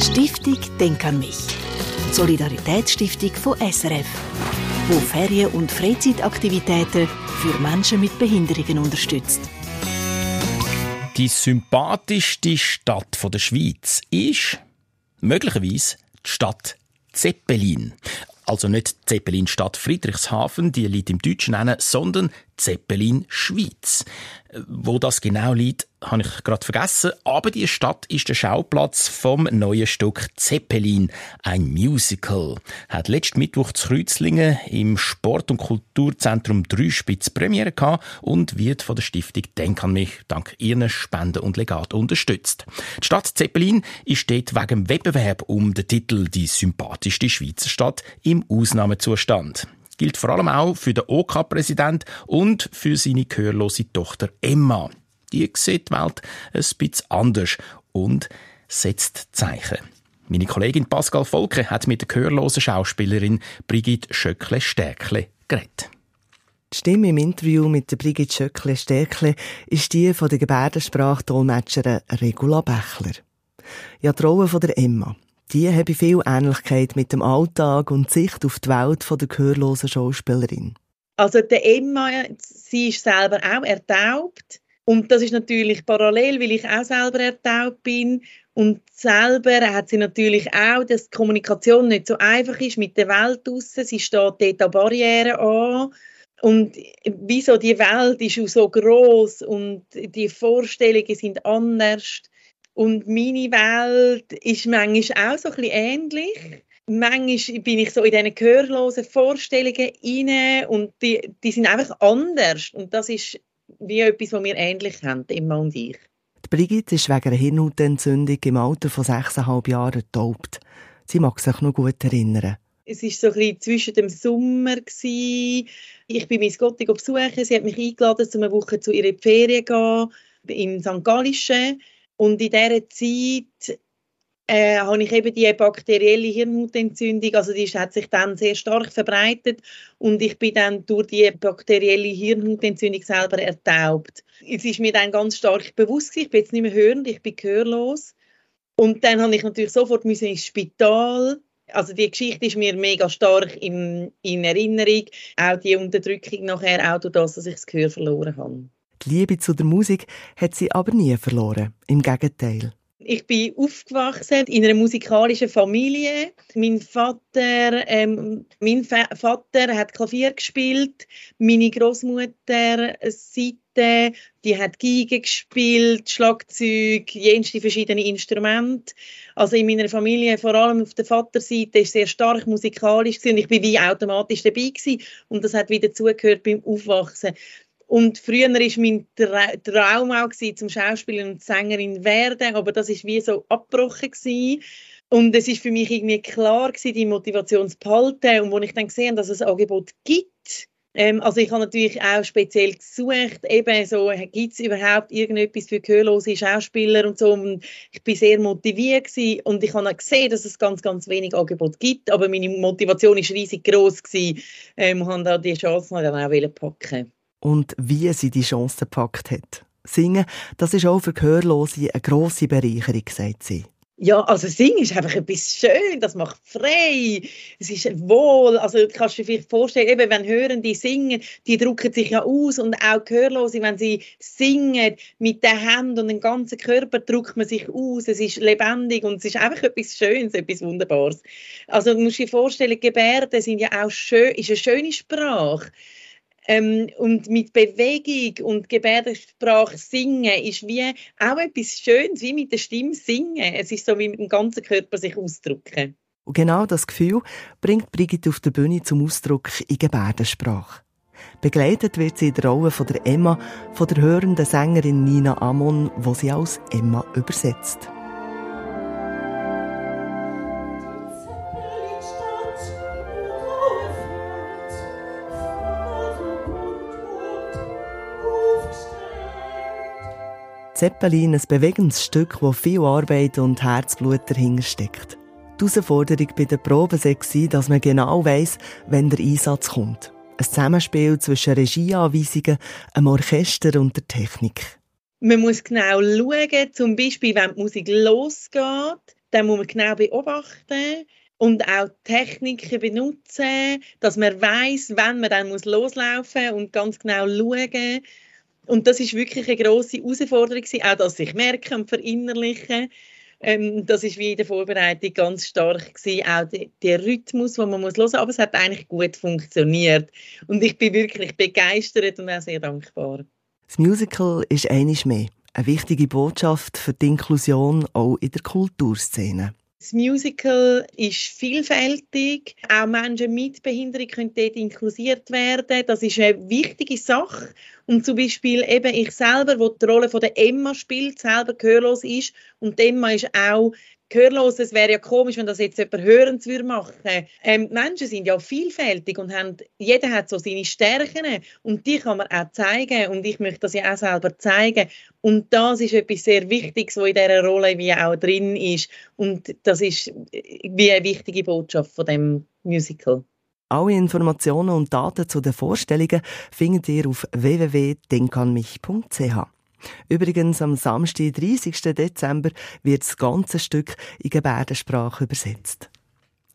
Stiftung Denk an mich. Solidaritätsstiftung von SRF, wo Ferien- und Freizeitaktivitäten für Menschen mit Behinderungen unterstützt. Die sympathischste Stadt der Schweiz ist möglicherweise die Stadt Zeppelin. Also nicht Zeppelin-Stadt Friedrichshafen, die liegt im Deutschen nennen, sondern Zeppelin Schweiz. Wo das genau liegt, habe ich gerade vergessen. Aber die Stadt ist der Schauplatz vom neuen Stück Zeppelin, ein Musical. Hat letzten Mittwoch zu Kreuzlingen im Sport- und Kulturzentrum Dreispitz Premiere gehabt und wird von der Stiftung Denk an mich dank ihren Spenden und Legat unterstützt. Die Stadt Zeppelin ist dort wegen dem Wettbewerb um den Titel die sympathischste Schweizer Stadt im Ausnahmezustand gilt vor allem auch für den OK-Präsident und für seine gehörlose Tochter Emma. Die sieht die Welt ein bisschen anders und setzt Zeichen. Meine Kollegin Pascal Volke hat mit der gehörlosen Schauspielerin Brigitte Schöckle-Stärkle geredet. Die Stimme im Interview mit der Brigitte Schöckle-Stärkle ist die von der Gebärdensprachdolmetscherin Regula Bächler. Ja, die Rolle von der Emma die habe viel Ähnlichkeit mit dem Alltag und Sicht auf die Welt von der gehörlosen Schauspielerin. Also der Emma, sie ist selber auch ertaubt und das ist natürlich parallel, weil ich auch selber ertaubt bin und selber hat sie natürlich auch, dass die Kommunikation nicht so einfach ist mit der Welt draussen. Sie steht dort an Barrieren an und wieso die Welt ist auch so groß und die Vorstellungen sind anders und meine Welt ist manchmal auch so ein bisschen ähnlich. Manchmal bin ich so in diesen gehörlosen Vorstellungen inne und die, die sind einfach anders. Und das ist wie etwas, was wir ähnlich haben, Emma und ich. Die Brigitte ist wegen einer Hirnhautentzündung im Alter von sechseinhalb Jahren getaubt. Sie mag sich noch gut erinnern. Es war so ein bisschen zwischen dem Sommer. Gewesen. Ich bin Miss Gotti besuchen. Sie hat mich eingeladen, um eine Woche zu ihrer Ferien zu gehen, im St. Gallischen. Und in dieser Zeit äh, habe ich eben die bakterielle Hirnhautentzündung, also die hat sich dann sehr stark verbreitet und ich bin dann durch die bakterielle Hirnhautentzündung selber ertaubt. Es ist mir dann ganz stark bewusst gewesen, ich bin jetzt nicht mehr hörend, ich bin gehörlos. Und dann habe ich natürlich sofort müssen ins Spital. Also die Geschichte ist mir mega stark in, in Erinnerung. Auch die Unterdrückung nachher, auch durch das, dass ich das Gehör verloren habe. Die Liebe zu der Musik hat sie aber nie verloren. Im Gegenteil. Ich bin aufgewachsen in einer musikalischen Familie. Mein Vater, ähm, mein Vater hat Klavier gespielt. Meine Großmutter Seite, die hat Geige gespielt, Schlagzeug, jenste verschiedene Instrumente. Also in meiner Familie, vor allem auf der Vaterseite, ist sehr stark musikalisch gewesen. ich bin wie automatisch dabei gewesen. und das hat wieder zugehört beim Aufwachsen. Und früher war mein Traum auch gewesen, zum Schauspieler und Sängerin werden, aber das ist wie so abgebrochen gewesen. Und es ist für mich irgendwie klar gewesen, die Motivation zu behalten. Und als ich dann gesehen dass es ein Angebot gibt, ähm, also ich habe natürlich auch speziell gesucht, eben so, gibt es überhaupt irgendetwas für gehörlose Schauspieler und so. Und ich bin sehr motiviert gewesen und ich habe gesehen, dass es ganz, ganz wenig Angebot gibt. Aber meine Motivation ist riesig groß gewesen ähm, und habe da die Chance dann auch packen und wie sie die Chance gepackt hat. Singen, das ist auch für Gehörlose eine grosse Bereicherung, sagt sie. Ja, also singen ist einfach etwas schön, das macht frei, es ist wohl, also du kannst dir vielleicht vorstellen, eben wenn Hörende singen, die drucken sich ja aus und auch Gehörlose, wenn sie singen mit den Händen und dem ganzen Körper druckt man sich aus, es ist lebendig und es ist einfach etwas Schönes, etwas Wunderbares. Also du musst dir vorstellen, Gebärden sind ja auch schön, ist eine schöne Sprache. Ähm, und mit Bewegung und Gebärdensprache singen ist wie auch etwas Schönes, wie mit der Stimme singen. Es ist so wie mit dem ganzen Körper sich ausdrücken. Und genau das Gefühl bringt Brigitte auf der Bühne zum Ausdruck in Gebärdensprache. Begleitet wird sie in der Rolle von der Emma, von der hörenden Sängerin Nina Amon, wo sie als Emma übersetzt. Zeppelin ein bewegendes Stück, wo viel Arbeit und Herzblut dahinter steckt. Die Herausforderung bei der Probe war, dass man genau weiss, wenn der Einsatz kommt. Ein Zusammenspiel zwischen Regieanweisungen, einem Orchester und der Technik. Man muss genau schauen, zum Beispiel, wenn die Musik losgeht, dann muss man genau beobachten und auch Techniken benutzen, dass man weiß, wann man dann muss loslaufen und ganz genau schauen. Und das ist wirklich eine große Herausforderung, auch dass ich merke und verinnerlichen. Ähm, das ist wie in der Vorbereitung ganz stark gewesen, auch der Rhythmus, den man muss hören, aber es hat eigentlich gut funktioniert und ich bin wirklich begeistert und auch sehr dankbar. Das Musical ist einiges mehr eine wichtige Botschaft für die Inklusion auch in der Kulturszene. Das Musical ist vielfältig. Auch Menschen mit Behinderung können dort inklusiert werden. Das ist eine wichtige Sache. Und zum Beispiel eben ich selber, wo die Rolle von der Emma spielt, selber gehörlos ist. Und Emma ist auch gehörlos. Es wäre ja komisch, wenn das jetzt jemand hörend würde. Ähm, Menschen sind ja vielfältig und haben, jeder hat so seine Stärken und die kann man auch zeigen und ich möchte das ja auch selber zeigen. Und das ist etwas sehr Wichtiges, was in dieser Rolle wie auch drin ist und das ist wie eine wichtige Botschaft von dem Musical. Alle Informationen und Daten zu den Vorstellungen findet ihr auf www.denkanmich.ch. Übrigens, am Samstag, 30. Dezember, wird das ganze Stück in Gebärdensprache übersetzt.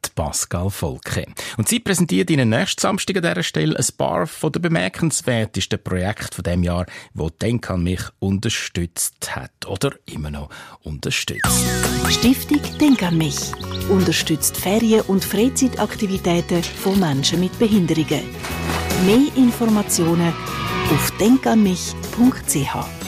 Die Pascal Volke. Und sie präsentiert Ihnen nächsten Samstag an dieser Stelle ein paar von den bemerkenswertesten Projekten von dem Jahr, wo Denk an mich unterstützt hat oder immer noch unterstützt. Stiftung Denk an mich unterstützt Ferien- und Freizeitaktivitäten von Menschen mit Behinderungen. Mehr Informationen auf denkanmich.ch